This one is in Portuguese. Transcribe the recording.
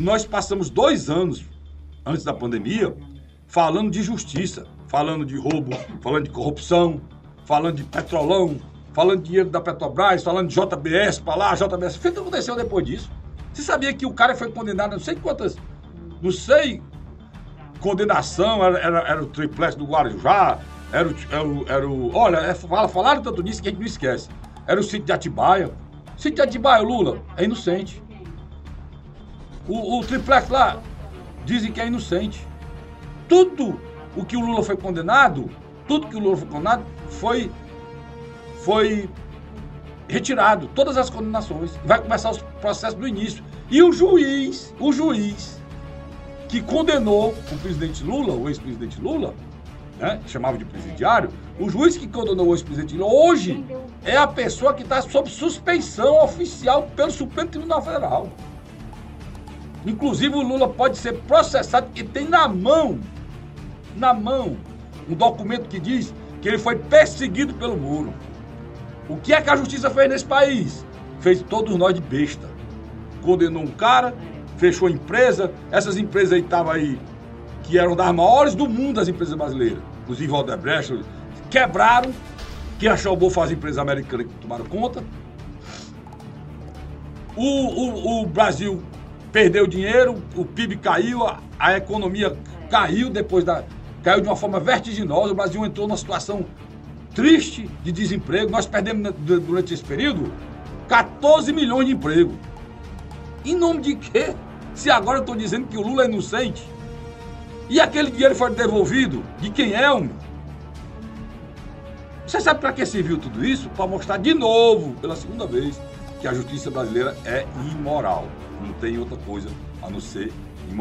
nós passamos dois anos antes da pandemia falando de justiça, falando de roubo, falando de corrupção, falando de petrolão, falando de dinheiro da Petrobras, falando de JBS para lá, JBS. O que aconteceu depois disso? Você sabia que o cara foi condenado, não sei quantas, não sei, condenação, era, era, era o triplex do Guarujá, era o, era o, era o olha, é, fala, falaram tanto nisso que a gente não esquece. Era o sítio de Atibaia. O sítio de Atibaia, Lula, é inocente. O, o triplex lá, dizem que é inocente. Tudo o que o Lula foi condenado, tudo que o Lula foi condenado foi, foi retirado. Todas as condenações. Vai começar os processos do início. E o juiz, o juiz que condenou o presidente Lula, o ex-presidente Lula, né, chamava de presidiário, o juiz que condenou o ex-presidente Lula hoje é a pessoa que está sob suspeição oficial pelo Supremo Tribunal Federal. Inclusive o Lula pode ser processado e tem na mão, na mão, um documento que diz que ele foi perseguido pelo Muro. O que é que a justiça fez nesse país? Fez todos nós de besta. Condenou um cara, fechou empresa, essas empresas aí estavam aí, que eram das maiores do mundo, as empresas brasileiras, inclusive Odebrecht, quebraram, que achou bom fazer empresa americana que tomaram conta. O, o, o Brasil perdeu dinheiro, o PIB caiu, a, a economia caiu depois da. caiu de uma forma vertiginosa. O Brasil entrou numa situação triste de desemprego. Nós perdemos durante esse período 14 milhões de emprego. Em nome de quê? Se agora eu estou dizendo que o Lula é inocente. E aquele dinheiro foi devolvido? De quem é, homem? Você sabe para que serviu tudo isso? Para mostrar de novo, pela segunda vez, que a justiça brasileira é imoral. Não tem outra coisa a não ser imoral.